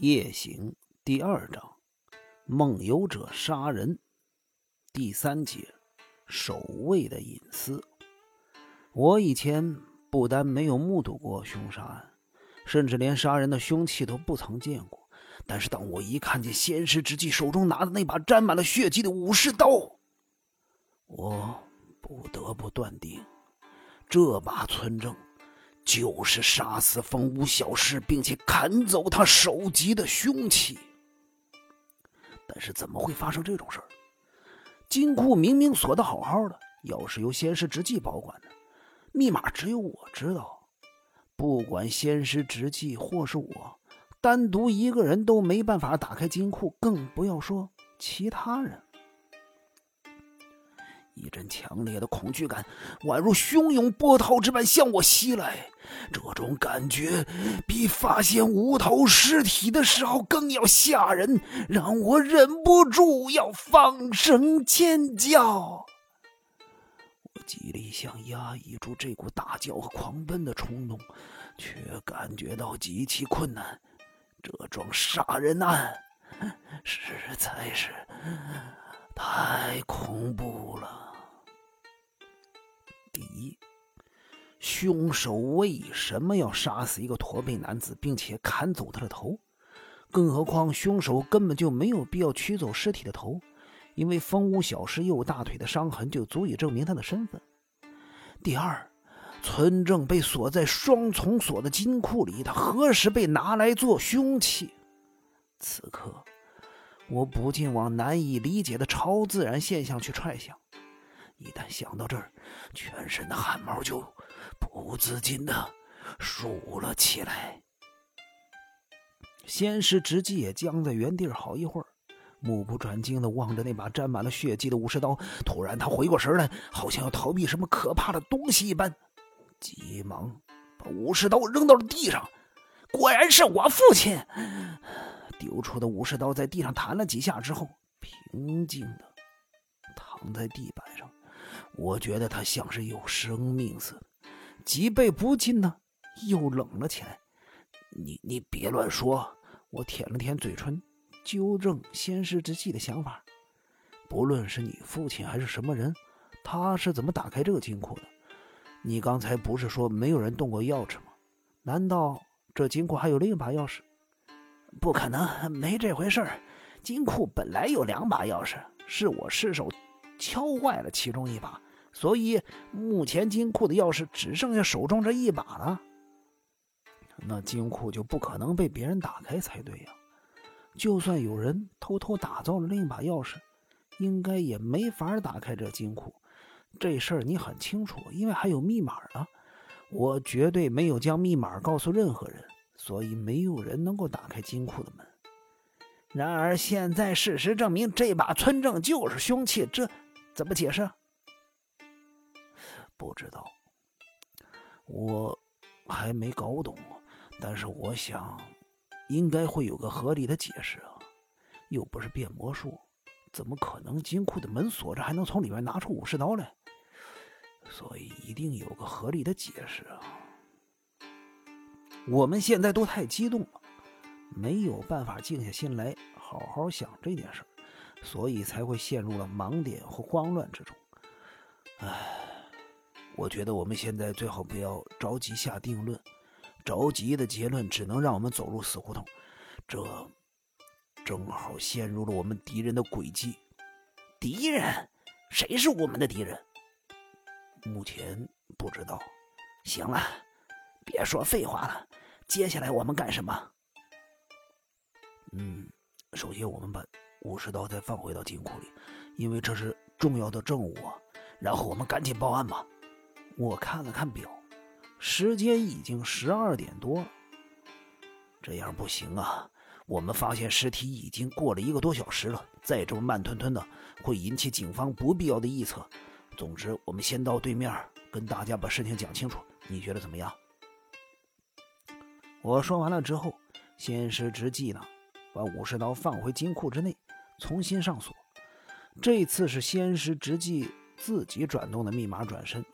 夜行第二章，梦游者杀人第三节，守卫的隐私。我以前不但没有目睹过凶杀案，甚至连杀人的凶器都不曾见过。但是当我一看见先师之际手中拿的那把沾满了血迹的武士刀，我不得不断定，这把村正。就是杀死风屋小师，并且砍走他首级的凶器。但是怎么会发生这种事儿？金库明明锁得好好的，钥匙由仙师直纪保管的，密码只有我知道。不管仙师直纪或是我，单独一个人都没办法打开金库，更不要说其他人。一阵强烈的恐惧感，宛如汹涌波涛之般向我袭来。这种感觉比发现无头尸体的时候更要吓人，让我忍不住要放声尖叫。我极力想压抑住这股大叫和狂奔的冲动，却感觉到极其困难。这桩杀人案实在是太恐怖了。第一，凶手为什么要杀死一个驼背男子，并且砍走他的头？更何况，凶手根本就没有必要取走尸体的头，因为风屋小师右大腿的伤痕就足以证明他的身份。第二，村正被锁在双重锁的金库里，他何时被拿来做凶器？此刻，我不禁往难以理解的超自然现象去揣想。一旦想到这儿，全身的汗毛就不自禁的竖了起来。先是直接也僵在原地好一会儿，目不转睛的望着那把沾满了血迹的武士刀。突然，他回过神来，好像要逃避什么可怕的东西一般，急忙把武士刀扔到了地上。果然是我父亲！丢出的武士刀在地上弹了几下之后，平静的躺在地板上。我觉得他像是有生命似的，脊背不禁呢又冷了起来。你你别乱说！我舔了舔嘴唇，纠正先师之计的想法。不论是你父亲还是什么人，他是怎么打开这个金库的？你刚才不是说没有人动过钥匙吗？难道这金库还有另一把钥匙？不可能，没这回事儿。金库本来有两把钥匙，是我失手敲坏了其中一把。所以，目前金库的钥匙只剩下手中这一把了。那金库就不可能被别人打开才对呀。就算有人偷偷打造了另一把钥匙，应该也没法打开这金库。这事儿你很清楚，因为还有密码啊。我绝对没有将密码告诉任何人，所以没有人能够打开金库的门。然而，现在事实证明，这把村正就是凶器，这怎么解释？不知道，我还没搞懂，但是我想，应该会有个合理的解释啊！又不是变魔术，怎么可能金库的门锁着还能从里面拿出武士刀来？所以一定有个合理的解释啊！我们现在都太激动了，没有办法静下心来好好想这件事所以才会陷入了盲点和慌乱之中。唉。我觉得我们现在最好不要着急下定论，着急的结论只能让我们走入死胡同。这正好陷入了我们敌人的诡计。敌人？谁是我们的敌人？目前不知道。行了，别说废话了。接下来我们干什么？嗯，首先我们把武士刀再放回到金库里，因为这是重要的证物啊。然后我们赶紧报案吧。我看了看表，时间已经十二点多了。这样不行啊！我们发现尸体已经过了一个多小时了，再这么慢吞吞的，会引起警方不必要的臆测。总之，我们先到对面跟大家把事情讲清楚。你觉得怎么样？我说完了之后，先是直纪呢，把武士刀放回金库之内，重新上锁。这次是先师直纪自己转动的密码转身。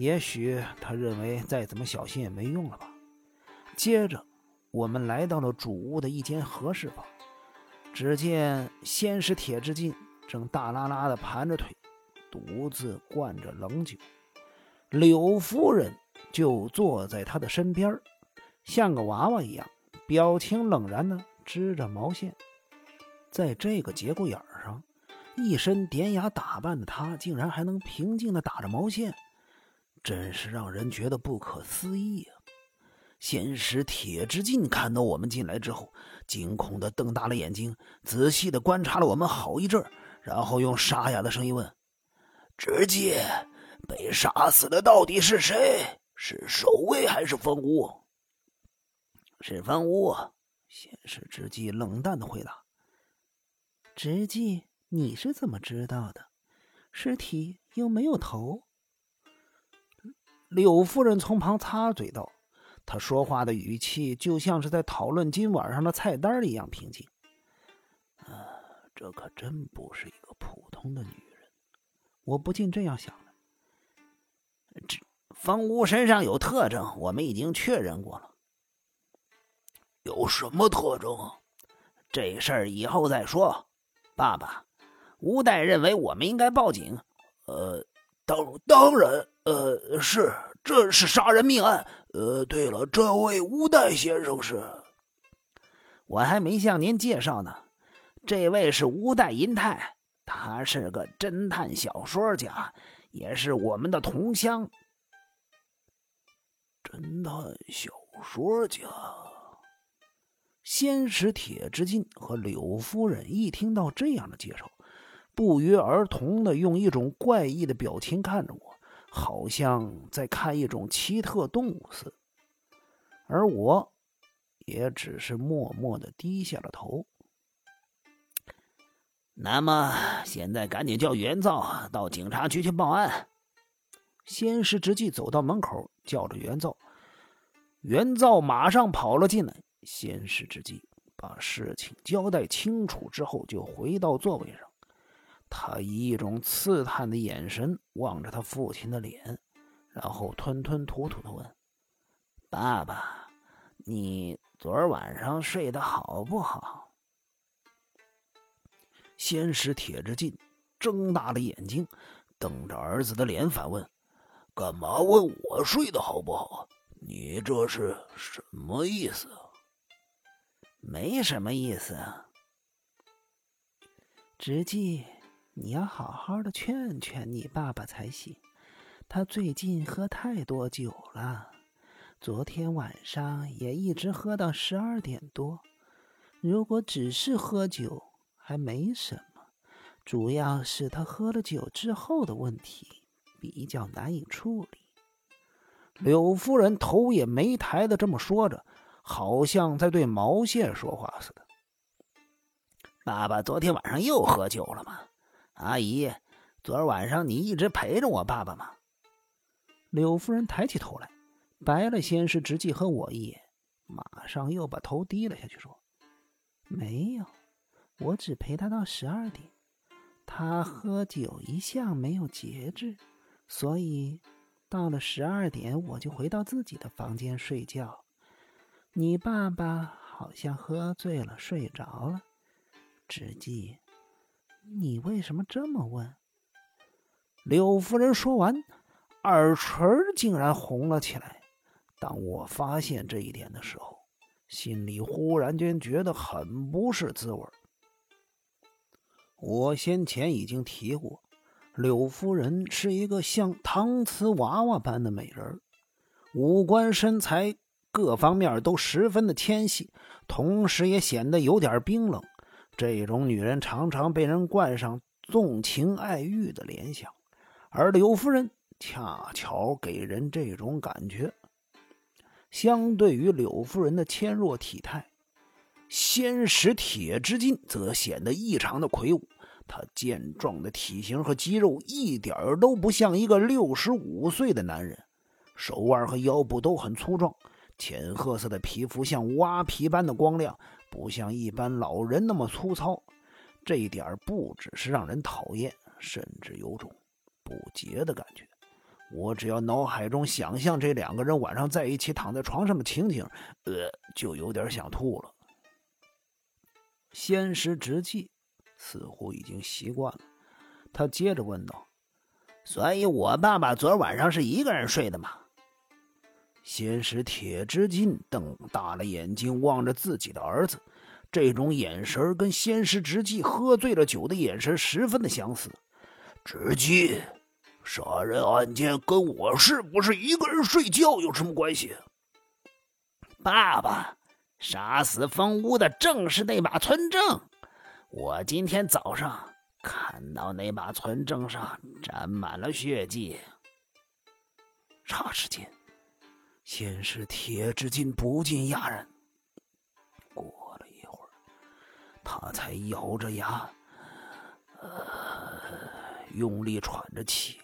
也许他认为再怎么小心也没用了吧。接着，我们来到了主屋的一间和室房，只见先是铁之进正大拉拉的盘着腿，独自灌着冷酒，柳夫人就坐在他的身边，像个娃娃一样，表情冷然的织着毛线。在这个节骨眼上，一身典雅打扮的他，竟然还能平静的打着毛线，真是让人觉得不可思议啊！先是铁之进看到我们进来之后，惊恐的瞪大了眼睛，仔细的观察了我们好一阵，然后用沙哑的声音问：“直进，被杀死的到底是谁？是守卫还是风屋？”“是风屋。”先是之计冷淡的回答。“直计，你是怎么知道的？尸体又没有头。”柳夫人从旁插嘴道。她说话的语气就像是在讨论今晚上的菜单一样平静。啊，这可真不是一个普通的女人，我不禁这样想。这方屋身上有特征，我们已经确认过了。有什么特征？这事儿以后再说。爸爸，吴代认为我们应该报警。呃，当当然，呃，是。这是杀人命案。呃，对了，这位吴代先生是？我还没向您介绍呢。这位是吴代银泰，他是个侦探小说家，也是我们的同乡。侦探小说家。先是铁之进和柳夫人一听到这样的介绍，不约而同的用一种怪异的表情看着我。好像在看一种奇特动物似的，而我，也只是默默的低下了头。那么，现在赶紧叫袁造到警察局去报案。先是直接走到门口，叫着袁造。袁造马上跑了进来。先是之际，把事情交代清楚之后，就回到座位上。他以一种刺探的眼神望着他父亲的脸，然后吞吞吐吐的问：“爸爸，你昨儿晚上睡得好不好？”先是铁之进睁大了眼睛，瞪着儿子的脸反问：“干嘛问我睡得好不好？你这是什么意思？”“没什么意思啊。”直计。你要好好的劝劝你爸爸才行，他最近喝太多酒了，昨天晚上也一直喝到十二点多。如果只是喝酒还没什么，主要是他喝了酒之后的问题比较难以处理。柳夫人头也没抬的这么说着，好像在对毛线说话似的。爸爸昨天晚上又喝酒了吗？阿姨，昨儿晚上你一直陪着我爸爸吗？柳夫人抬起头来，白了先是直纪和我一眼，马上又把头低了下去，说：“没有，我只陪他到十二点。他喝酒一向没有节制，所以到了十二点我就回到自己的房间睡觉。你爸爸好像喝醉了睡着了，直纪。”你为什么这么问？柳夫人说完，耳垂竟然红了起来。当我发现这一点的时候，心里忽然间觉得很不是滋味。我先前已经提过，柳夫人是一个像搪瓷娃娃般的美人，五官、身材各方面都十分的纤细，同时也显得有点冰冷。这种女人常常被人冠上纵情爱欲的联想，而柳夫人恰巧给人这种感觉。相对于柳夫人的纤弱体态，先使铁之金则显得异常的魁梧。他健壮的体型和肌肉一点都不像一个六十五岁的男人，手腕和腰部都很粗壮，浅褐色的皮肤像蛙皮般的光亮。不像一般老人那么粗糙，这一点不只是让人讨厌，甚至有种不洁的感觉。我只要脑海中想象这两个人晚上在一起躺在床上的情景，呃，就有点想吐了。仙师直气似乎已经习惯了，他接着问道：“所以，我爸爸昨晚上是一个人睡的吗？”仙师铁之金瞪大了眼睛望着自己的儿子，这种眼神跟仙师直记喝醉了酒的眼神十分的相似。直记。杀人案件跟我是不是一个人睡觉有什么关系？爸爸，杀死风屋的正是那把村正。我今天早上看到那把村正上沾满了血迹。霎时间，先是铁之进不禁哑然。过了一会儿，他才咬着牙，呃，用力喘着气。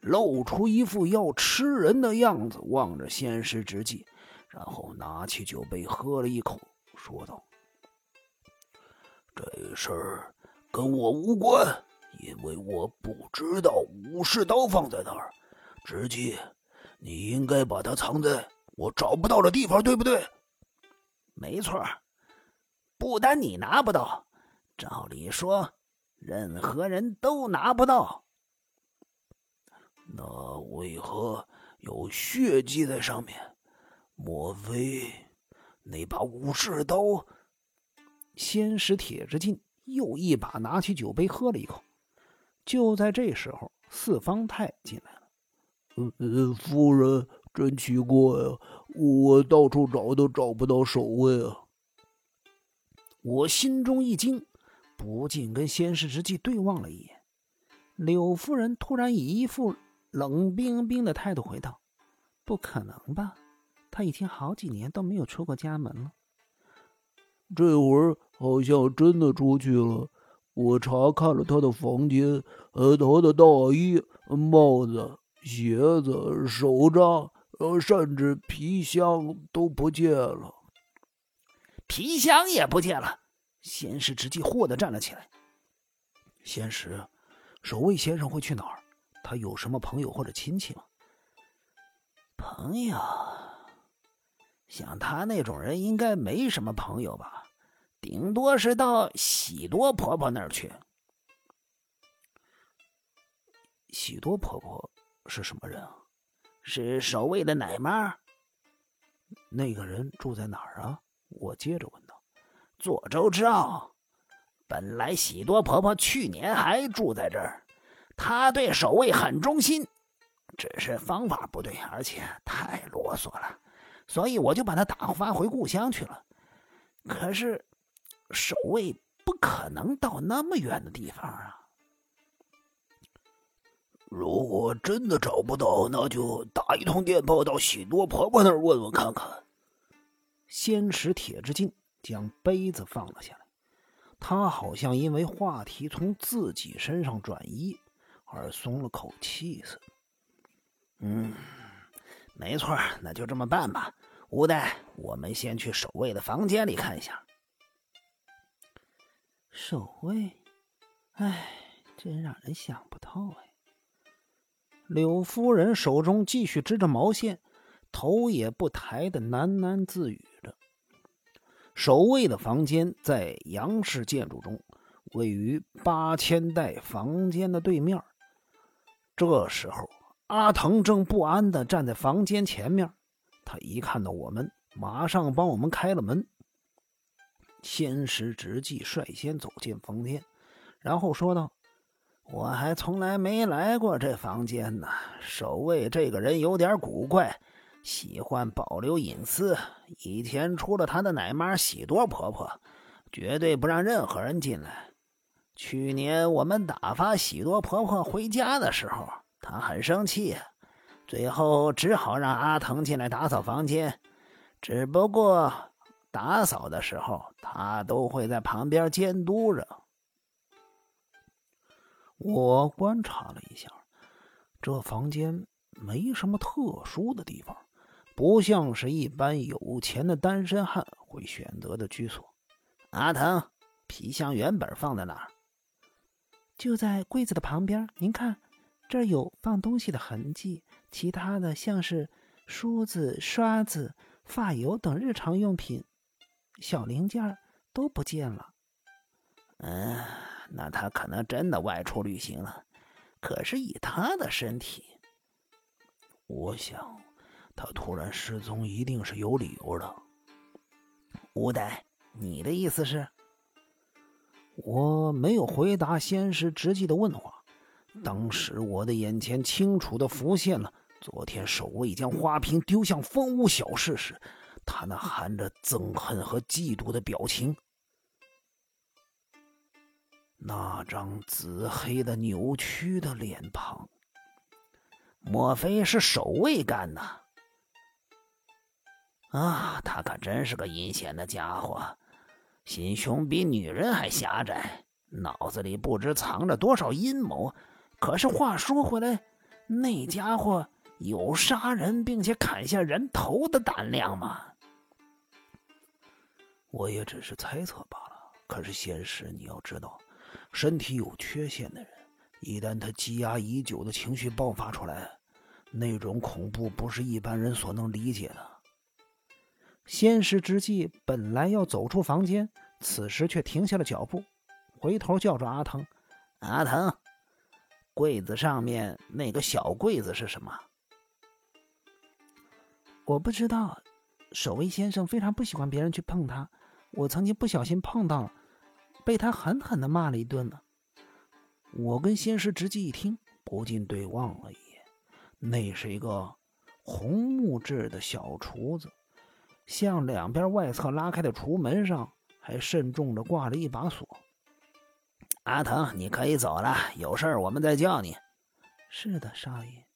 露出一副要吃人的样子，望着仙师之际，然后拿起酒杯喝了一口，说道：“这事儿跟我无关，因为我不知道武士刀放在哪儿。直纪，你应该把它藏在我找不到的地方，对不对？”“没错，不单你拿不到，照理说，任何人都拿不到。”那为何有血迹在上面？莫非那把武士刀？先使铁之进又一把拿起酒杯喝了一口。就在这时候，四方太进来了。呃，夫人，真奇怪啊！我到处找都找不到守卫啊！我心中一惊，不禁跟先师之际对望了一眼。柳夫人突然以一副……冷冰冰的态度回道：“不可能吧？他已经好几年都没有出过家门了。这会儿好像真的出去了。我查看了他的房间，呃，他的大衣、帽子、鞋子、手杖，呃，甚至皮箱都不见了。皮箱也不见了。”先是直接霍的站了起来。先是，守卫先生会去哪儿？他有什么朋友或者亲戚吗？朋友，像他那种人应该没什么朋友吧，顶多是到喜多婆婆那儿去。喜多婆婆是什么人啊？是守卫的奶妈。那个人住在哪儿啊？我接着问道。左州之奥，本来喜多婆婆去年还住在这儿。她对守卫很忠心，只是方法不对，而且太啰嗦了，所以我就把她打发回故乡去了。可是，守卫不可能到那么远的地方啊！如果真的找不到，那就打一通电报到喜多婆婆那儿问问看看。先使铁之进将杯子放了下来，他好像因为话题从自己身上转移。而松了口气似的。嗯，没错，那就这么办吧。吴代，我们先去守卫的房间里看一下。守卫，哎，真让人想不透哎。柳夫人手中继续织着毛线，头也不抬的喃喃自语着。守卫的房间在杨氏建筑中，位于八千代房间的对面。这时候，阿腾正不安的站在房间前面。他一看到我们，马上帮我们开了门。先师直纪率先走进房间，然后说道：“我还从来没来过这房间呢。守卫这个人有点古怪，喜欢保留隐私。以前除了他的奶妈喜多婆婆，绝对不让任何人进来。”去年我们打发喜多婆婆回家的时候，她很生气，最后只好让阿腾进来打扫房间。只不过打扫的时候，他都会在旁边监督着。我观察了一下，这房间没什么特殊的地方，不像是一般有钱的单身汉会选择的居所。阿腾，皮箱原本放在哪儿？就在柜子的旁边，您看，这儿有放东西的痕迹，其他的像是梳子、刷子、发油等日常用品、小零件都不见了。嗯，那他可能真的外出旅行了。可是以他的身体，我想他突然失踪一定是有理由的。吴代，你的意思是？我没有回答先师直纪的问话。当时我的眼前清楚的浮现了昨天守卫将花瓶丢向风屋小事时，他那含着憎恨和嫉妒的表情。那张紫黑的扭曲的脸庞，莫非是守卫干的？啊，他可真是个阴险的家伙，心胸比女人还狭窄，脑子里不知藏着多少阴谋。可是话说回来，那家伙有杀人并且砍下人头的胆量吗？我也只是猜测罢了。可是现实，你要知道，身体有缺陷的人，一旦他积压已久的情绪爆发出来，那种恐怖不是一般人所能理解的。先师之际，本来要走出房间，此时却停下了脚步，回头叫住阿腾：“阿腾。”柜子上面那个小柜子是什么？我不知道。守卫先生非常不喜欢别人去碰他，我曾经不小心碰到了，被他狠狠的骂了一顿呢。我跟先师直接一听，不禁对望了一眼。那是一个红木质的小橱子，向两边外侧拉开的橱门上还慎重的挂了一把锁。阿腾，你可以走了，有事我们再叫你。是的，少爷。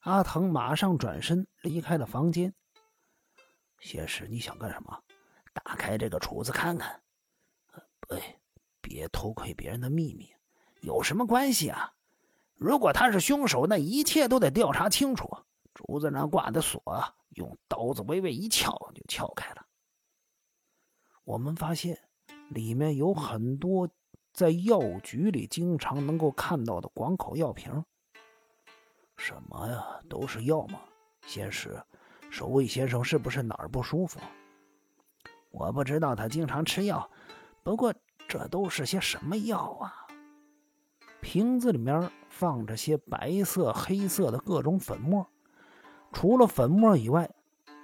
阿腾马上转身离开了房间。先师，你想干什么？打开这个橱子看看。哎，别偷窥别人的秘密。有什么关系啊？如果他是凶手，那一切都得调查清楚。竹子上挂的锁，用刀子微微一撬就撬开了。我们发现里面有很多。在药局里经常能够看到的广口药瓶，什么呀？都是药吗？先是，守卫先生是不是哪儿不舒服？我不知道他经常吃药，不过这都是些什么药啊？瓶子里面放着些白色、黑色的各种粉末，除了粉末以外，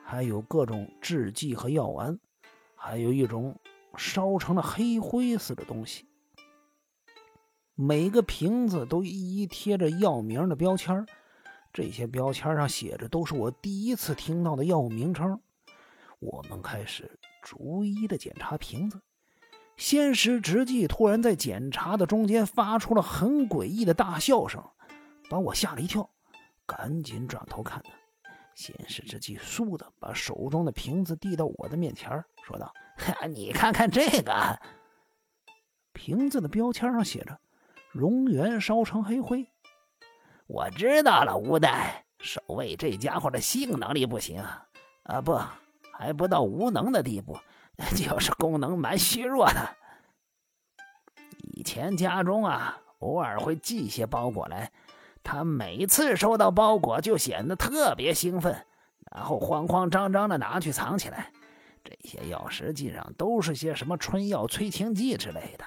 还有各种制剂和药丸，还有一种烧成了黑灰似的东西。每个瓶子都一一贴着药名的标签这些标签上写着都是我第一次听到的药物名称。我们开始逐一的检查瓶子。仙师直纪突然在检查的中间发出了很诡异的大笑声，把我吓了一跳，赶紧转头看他。仙师之际，倏地把手中的瓶子递到我的面前，说道：“你看看这个。”瓶子的标签上写着。熔元烧成黑灰，我知道了。吴代守卫这家伙的性能力不行啊，不，还不到无能的地步，就是功能蛮虚弱的。以前家中啊，偶尔会寄些包裹来，他每次收到包裹就显得特别兴奋，然后慌慌张张的拿去藏起来。这些药实际上都是些什么春药、催情剂之类的。